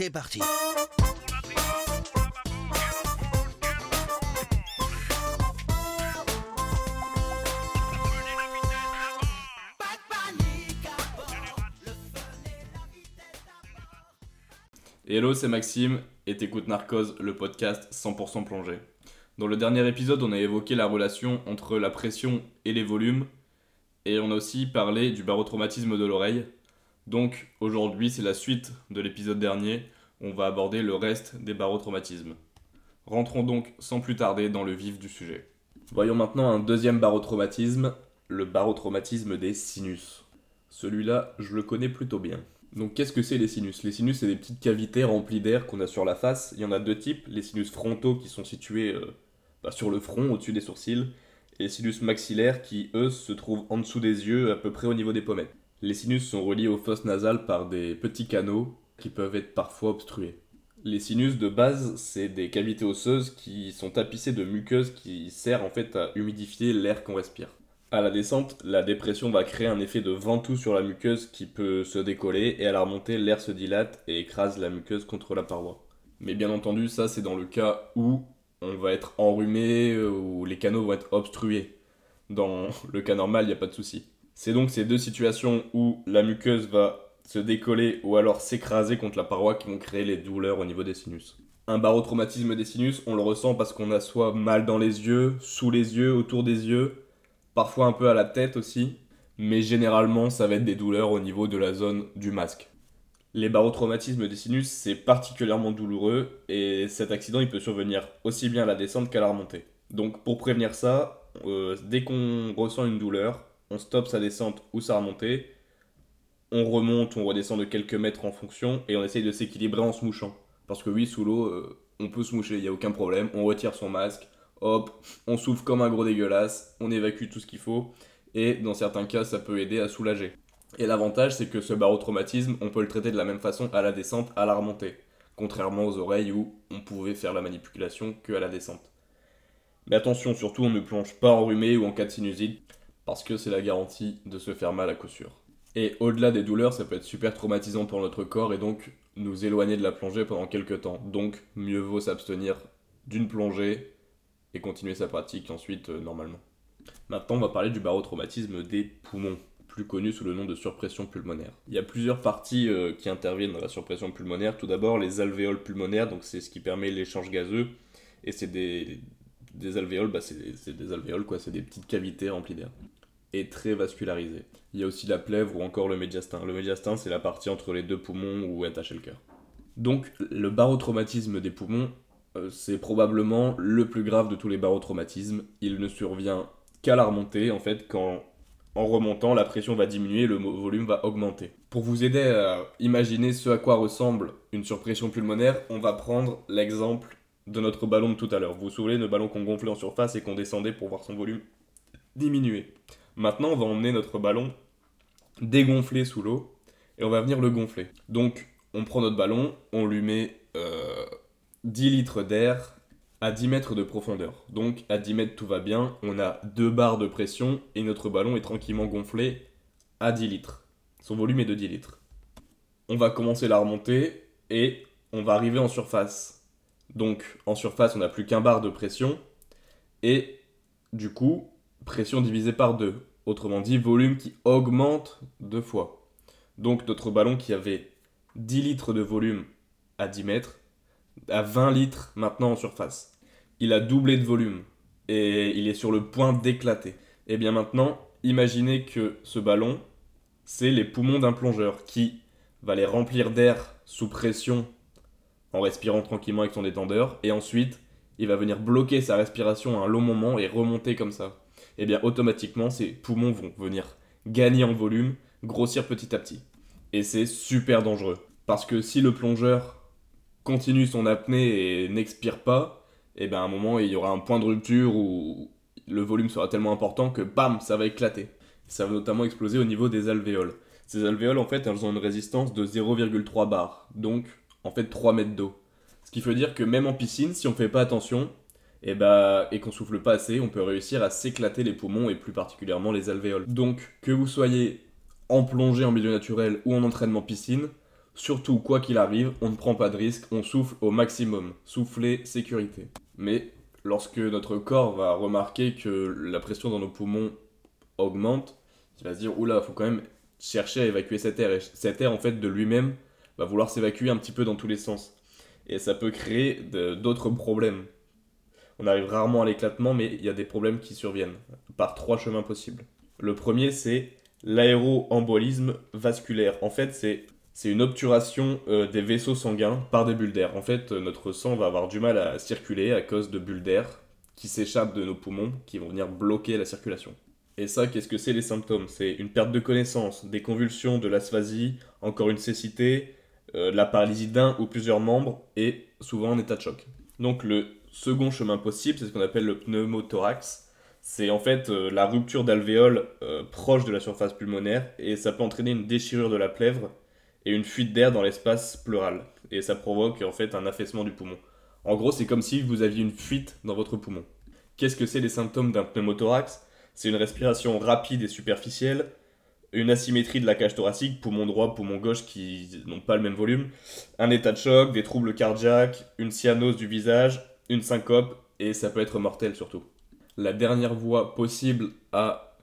c'est parti. Hello, c'est Maxime et t'écoutes Narcose, le podcast 100% plongé. Dans le dernier épisode, on a évoqué la relation entre la pression et les volumes et on a aussi parlé du barotraumatisme de l'oreille. Donc aujourd'hui, c'est la suite de l'épisode dernier, on va aborder le reste des barotraumatismes. Rentrons donc sans plus tarder dans le vif du sujet. Voyons maintenant un deuxième barotraumatisme, le barotraumatisme des sinus. Celui-là, je le connais plutôt bien. Donc qu'est-ce que c'est les sinus? Les sinus, c'est des petites cavités remplies d'air qu'on a sur la face. Il y en a deux types, les sinus frontaux qui sont situés euh, bah, sur le front, au-dessus des sourcils, et les sinus maxillaires qui, eux, se trouvent en dessous des yeux, à peu près au niveau des pommettes. Les sinus sont reliés aux fosses nasales par des petits canaux qui peuvent être parfois obstrués. Les sinus de base, c'est des cavités osseuses qui sont tapissées de muqueuses qui servent en fait à humidifier l'air qu'on respire. À la descente, la dépression va créer un effet de ventoux sur la muqueuse qui peut se décoller et à la remontée, l'air se dilate et écrase la muqueuse contre la paroi. Mais bien entendu, ça c'est dans le cas où on va être enrhumé ou les canaux vont être obstrués. Dans le cas normal, il n'y a pas de souci. C'est donc ces deux situations où la muqueuse va se décoller ou alors s'écraser contre la paroi qui vont créer les douleurs au niveau des sinus. Un barotraumatisme des sinus, on le ressent parce qu'on a soit mal dans les yeux, sous les yeux, autour des yeux, parfois un peu à la tête aussi, mais généralement ça va être des douleurs au niveau de la zone du masque. Les barotraumatismes des sinus, c'est particulièrement douloureux et cet accident il peut survenir aussi bien à la descente qu'à la remontée. Donc pour prévenir ça, euh, dès qu'on ressent une douleur, on stoppe sa descente ou sa remontée, on remonte, on redescend de quelques mètres en fonction et on essaye de s'équilibrer en se mouchant. Parce que oui, sous l'eau, euh, on peut se moucher, il n'y a aucun problème, on retire son masque, hop, on souffle comme un gros dégueulasse, on évacue tout ce qu'il faut, et dans certains cas, ça peut aider à soulager. Et l'avantage, c'est que ce barotraumatisme, on peut le traiter de la même façon à la descente, à la remontée, contrairement aux oreilles où on pouvait faire la manipulation que à la descente. Mais attention, surtout, on ne plonge pas enrhumé ou en cas de sinusite, parce que c'est la garantie de se faire mal à coup sûr. Et au-delà des douleurs, ça peut être super traumatisant pour notre corps et donc nous éloigner de la plongée pendant quelques temps. Donc, mieux vaut s'abstenir d'une plongée et continuer sa pratique ensuite euh, normalement. Maintenant, on va parler du barotraumatisme des poumons, plus connu sous le nom de surpression pulmonaire. Il y a plusieurs parties euh, qui interviennent dans la surpression pulmonaire. Tout d'abord, les alvéoles pulmonaires, donc c'est ce qui permet l'échange gazeux, et c'est des, des alvéoles, bah c'est des alvéoles quoi, c'est des petites cavités remplies d'air et très vascularisées. Il y a aussi la plèvre ou encore le médiastin. Le médiastin, c'est la partie entre les deux poumons où est attaché le cœur. Donc, le barotraumatisme des poumons, euh, c'est probablement le plus grave de tous les barotraumatismes. Il ne survient qu'à la remontée, en fait, quand en remontant, la pression va diminuer, le volume va augmenter. Pour vous aider à imaginer ce à quoi ressemble une surpression pulmonaire, on va prendre l'exemple de notre ballon de tout à l'heure. Vous vous souvenez, le ballon qu'on gonflait en surface et qu'on descendait pour voir son volume diminuer. Maintenant, on va emmener notre ballon dégonflé sous l'eau et on va venir le gonfler. Donc, on prend notre ballon, on lui met euh, 10 litres d'air à 10 mètres de profondeur. Donc à 10 mètres tout va bien, on a deux barres de pression et notre ballon est tranquillement gonflé à 10 litres. Son volume est de 10 litres. On va commencer la remontée et on va arriver en surface. Donc en surface on n'a plus qu'un bar de pression et du coup pression divisée par deux. Autrement dit volume qui augmente deux fois. Donc notre ballon qui avait 10 litres de volume à 10 mètres à 20 litres maintenant en surface. Il a doublé de volume et il est sur le point d'éclater. Et eh bien maintenant, imaginez que ce ballon, c'est les poumons d'un plongeur qui va les remplir d'air sous pression en respirant tranquillement avec son détendeur et ensuite il va venir bloquer sa respiration à un long moment et remonter comme ça. Eh bien automatiquement, ces poumons vont venir gagner en volume, grossir petit à petit. Et c'est super dangereux. Parce que si le plongeur continue son apnée et n'expire pas, et eh bien à un moment il y aura un point de rupture où le volume sera tellement important que bam, ça va éclater. Ça va notamment exploser au niveau des alvéoles. Ces alvéoles en fait elles ont une résistance de 0,3 bar, donc en fait 3 mètres d'eau. Ce qui veut dire que même en piscine, si on fait pas attention, et, eh bah, et qu'on souffle pas assez, on peut réussir à s'éclater les poumons et plus particulièrement les alvéoles. Donc que vous soyez en plongée en milieu naturel ou en entraînement piscine, Surtout, quoi qu'il arrive, on ne prend pas de risque, on souffle au maximum. Souffler, sécurité. Mais lorsque notre corps va remarquer que la pression dans nos poumons augmente, il va se dire oula, faut quand même chercher à évacuer cet air. Et cet air, en fait, de lui-même, va vouloir s'évacuer un petit peu dans tous les sens. Et ça peut créer d'autres problèmes. On arrive rarement à l'éclatement, mais il y a des problèmes qui surviennent par trois chemins possibles. Le premier, c'est l'aéroembolisme vasculaire. En fait, c'est une obturation euh, des vaisseaux sanguins par des bulles d'air. En fait, euh, notre sang va avoir du mal à circuler à cause de bulles d'air qui s'échappent de nos poumons, qui vont venir bloquer la circulation. Et ça, qu'est-ce que c'est les symptômes? C'est une perte de connaissance, des convulsions, de l'asphasie, encore une cécité, euh, la paralysie d'un ou plusieurs membres, et souvent en état de choc. Donc le second chemin possible, c'est ce qu'on appelle le pneumothorax. C'est en fait la rupture d'alvéoles proche de la surface pulmonaire, et ça peut entraîner une déchirure de la plèvre et une fuite d'air dans l'espace pleural. Et ça provoque en fait un affaissement du poumon. En gros, c'est comme si vous aviez une fuite dans votre poumon. Qu'est-ce que c'est les symptômes d'un pneumothorax? C'est une respiration rapide et superficielle, une asymétrie de la cage thoracique, poumon droit, poumon gauche qui n'ont pas le même volume, un état de choc, des troubles cardiaques, une cyanose du visage, une syncope, et ça peut être mortel surtout. La dernière voie possible à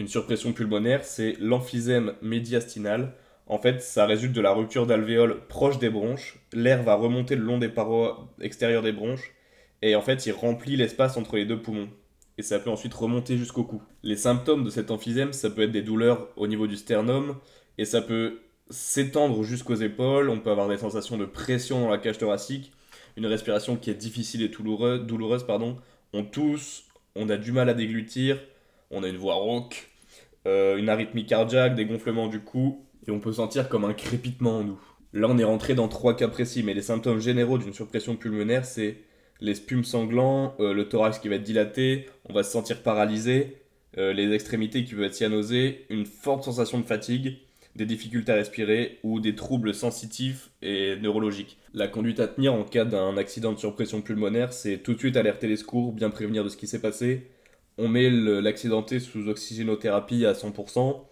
une surpression pulmonaire, c'est l'emphysème médiastinal, en fait, ça résulte de la rupture d'alvéoles proche des bronches. L'air va remonter le long des parois extérieures des bronches. Et en fait, il remplit l'espace entre les deux poumons. Et ça peut ensuite remonter jusqu'au cou. Les symptômes de cet emphysème, ça peut être des douleurs au niveau du sternum. Et ça peut s'étendre jusqu'aux épaules. On peut avoir des sensations de pression dans la cage thoracique. Une respiration qui est difficile et douloureuse. On tousse, on a du mal à déglutir. On a une voix rauque. Euh, une arythmie cardiaque, des gonflements du cou et on peut sentir comme un crépitement en nous. Là, on est rentré dans trois cas précis, mais les symptômes généraux d'une surpression pulmonaire, c'est les spumes sanglants, euh, le thorax qui va être dilaté, on va se sentir paralysé, euh, les extrémités qui peuvent être cyanosées, une forte sensation de fatigue, des difficultés à respirer ou des troubles sensitifs et neurologiques. La conduite à tenir en cas d'un accident de surpression pulmonaire, c'est tout de suite alerter les secours, bien prévenir de ce qui s'est passé. On met l'accidenté sous oxygénothérapie à 100%,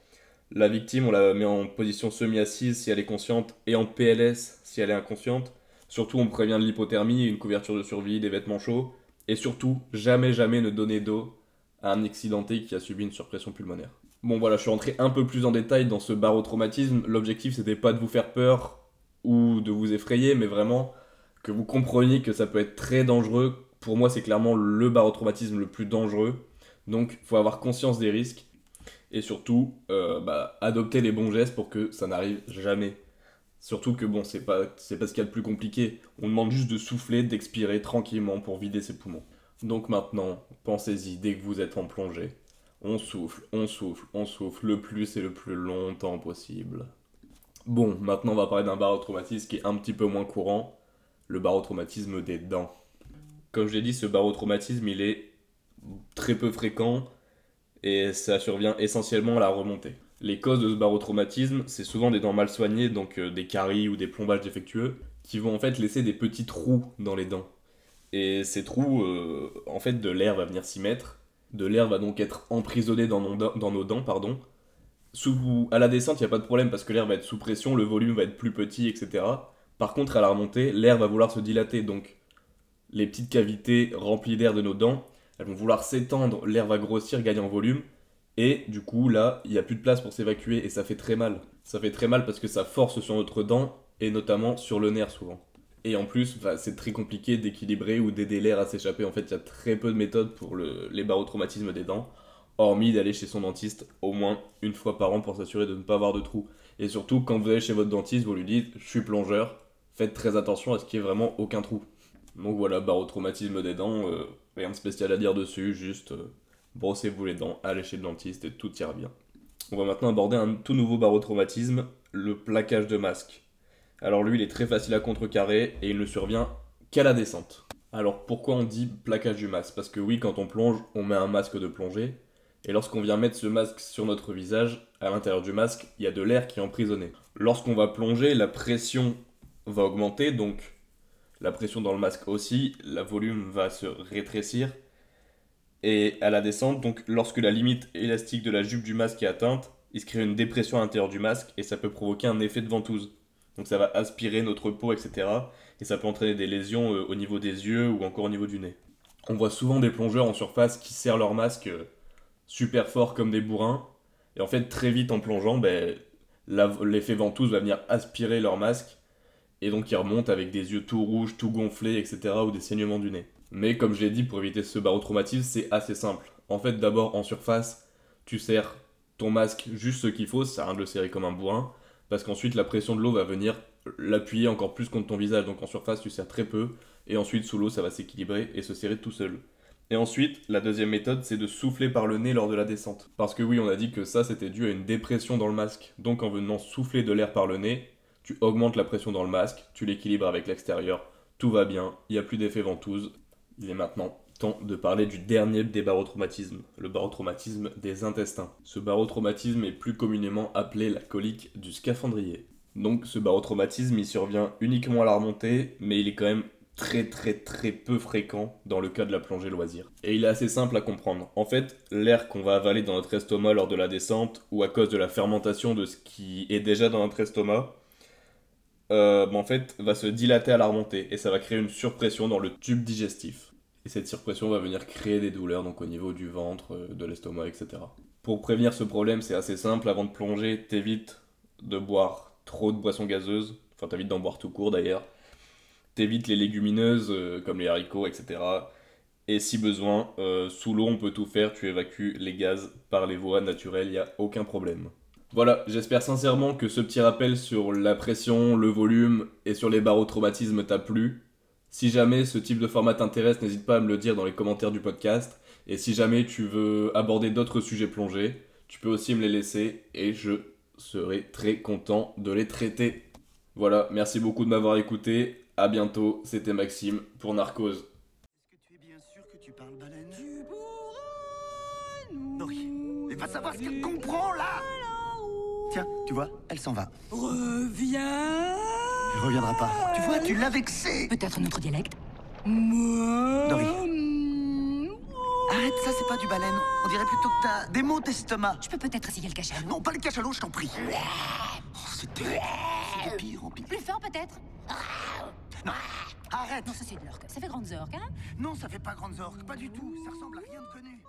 la victime, on la met en position semi-assise si elle est consciente et en PLS si elle est inconsciente. Surtout, on prévient de l'hypothermie, une couverture de survie, des vêtements chauds. Et surtout, jamais, jamais ne donner d'eau à un accidenté qui a subi une surpression pulmonaire. Bon voilà, je suis rentré un peu plus en détail dans ce barotraumatisme. L'objectif, c'était pas de vous faire peur ou de vous effrayer, mais vraiment que vous compreniez que ça peut être très dangereux. Pour moi, c'est clairement le barotraumatisme le plus dangereux. Donc, faut avoir conscience des risques et surtout euh, bah, adopter les bons gestes pour que ça n'arrive jamais. Surtout que bon, c'est pas, c'est pas ce qu'il y a de plus compliqué. On demande juste de souffler, d'expirer tranquillement pour vider ses poumons. Donc maintenant, pensez-y, dès que vous êtes en plongée, on souffle, on souffle, on souffle le plus et le plus longtemps possible. Bon, maintenant on va parler d'un barotraumatisme qui est un petit peu moins courant, le barotraumatisme des dents. Comme je l'ai dit, ce barotraumatisme, il est très peu fréquent, et ça survient essentiellement à la remontée. Les causes de ce barotraumatisme, c'est souvent des dents mal soignées, donc euh, des caries ou des plombages défectueux, qui vont en fait laisser des petits trous dans les dents. Et ces trous, euh, en fait, de l'air va venir s'y mettre. De l'air va donc être emprisonné dans nos, dents, pardon. Sous, à la descente, il n'y a pas de problème parce que l'air va être sous pression, le volume va être plus petit, etc. Par contre, à la remontée, l'air va vouloir se dilater, donc les petites cavités remplies d'air de nos dents elles vont vouloir s'étendre, l'air va grossir, gagner en volume, et du coup là, il n'y a plus de place pour s'évacuer, et ça fait très mal. Ça fait très mal parce que ça force sur notre dent, et notamment sur le nerf souvent. Et en plus, c'est très compliqué d'équilibrer ou d'aider l'air à s'échapper. En fait, il y a très peu de méthodes pour le, les barotraumatismes des dents, hormis d'aller chez son dentiste au moins une fois par an pour s'assurer de ne pas avoir de trous. Et surtout, quand vous allez chez votre dentiste, vous lui dites Je suis plongeur, faites très attention à ce qu'il n'y ait vraiment aucun trou. Donc voilà, barotraumatisme des dents, euh, rien de spécial à dire dessus, juste euh, brossez-vous les dents, allez chez le dentiste et tout ira bien. On va maintenant aborder un tout nouveau barotraumatisme, le plaquage de masque. Alors lui, il est très facile à contrecarrer et il ne survient qu'à la descente. Alors pourquoi on dit plaquage du masque? Parce que oui, quand on plonge, on met un masque de plongée, et lorsqu'on vient mettre ce masque sur notre visage, à l'intérieur du masque, il y a de l'air qui est emprisonné. Lorsqu'on va plonger, la pression va augmenter, donc la pression dans le masque aussi, le volume va se rétrécir. Et à la descente, donc lorsque la limite élastique de la jupe du masque est atteinte, il se crée une dépression à l'intérieur du masque et ça peut provoquer un effet de ventouse. Donc ça va aspirer notre peau, etc. Et ça peut entraîner des lésions euh, au niveau des yeux ou encore au niveau du nez. On voit souvent des plongeurs en surface qui serrent leur masque euh, super fort comme des bourrins. Et en fait, très vite en plongeant, ben, l'effet ventouse va venir aspirer leur masque. Et donc ils remontent avec des yeux tout rouges, tout gonflés, etc. ou des saignements du nez. Mais comme je l'ai dit, pour éviter ce barotraumatisme, c'est assez simple. En fait, d'abord en surface, tu serres ton masque juste ce qu'il faut, ça sert à rien de le serrer comme un bourrin, parce qu'ensuite la pression de l'eau va venir l'appuyer encore plus contre ton visage. Donc en surface, tu serres très peu, et ensuite sous l'eau, ça va s'équilibrer et se serrer tout seul. Et ensuite, la deuxième méthode, c'est de souffler par le nez lors de la descente. Parce que oui, on a dit que ça, c'était dû à une dépression dans le masque. Donc en venant souffler de l'air par le nez, tu augmentes la pression dans le masque, tu l'équilibres avec l'extérieur, tout va bien, il n'y a plus d'effet ventouse. Il est maintenant temps de parler du dernier des barotraumatismes, le barotraumatisme des intestins. Ce barotraumatisme est plus communément appelé la colique du scaphandrier. Donc ce barotraumatisme, il survient uniquement à la remontée, mais il est quand même très très très peu fréquent dans le cas de la plongée loisir. Et il est assez simple à comprendre. En fait, l'air qu'on va avaler dans notre estomac lors de la descente, ou à cause de la fermentation de ce qui est déjà dans notre estomac, euh, en fait, va se dilater à la remontée, et ça va créer une surpression dans le tube digestif. Et cette surpression va venir créer des douleurs donc au niveau du ventre, euh, de l'estomac, etc. Pour prévenir ce problème, c'est assez simple. Avant de plonger, t'évites de boire trop de boissons gazeuses. Enfin, t'évites d'en boire tout court d'ailleurs. T'évites les légumineuses euh, comme les haricots, etc. Et si besoin, euh, sous l'eau, on peut tout faire. Tu évacues les gaz par les voies naturelles, il n'y a aucun problème. Voilà, j'espère sincèrement que ce petit rappel sur la pression, le volume et sur les barotraumatismes t'a plu. Si jamais ce type de format t'intéresse, n'hésite pas à me le dire dans les commentaires du podcast. Et si jamais tu veux aborder d'autres sujets plongés, tu peux aussi me les laisser et je serai très content de les traiter. Voilà, merci beaucoup de m'avoir écouté. À bientôt, c'était Maxime pour Narcos. Est-ce que tu es bien sûr que tu parles baleine il va savoir ce qu'elle comprend là Tiens, tu vois, elle s'en va. Reviens Elle reviendra pas. Tu vois, tu l'as vexée Peut-être notre dialecte Dory. Dory. Arrête, ça c'est pas du baleine. On dirait plutôt que t'as des mots d'estomac. Je peux peut-être essayer le cachalot Non, pas le cachalot, je t'en prie. Oh, c'était... C'est de pire en pire. Plus fort peut-être Non, arrête Non, ça c'est de l'orque. Ça fait grande orques, hein Non, ça fait pas grandes orques, pas du tout. Ça ressemble à rien de connu.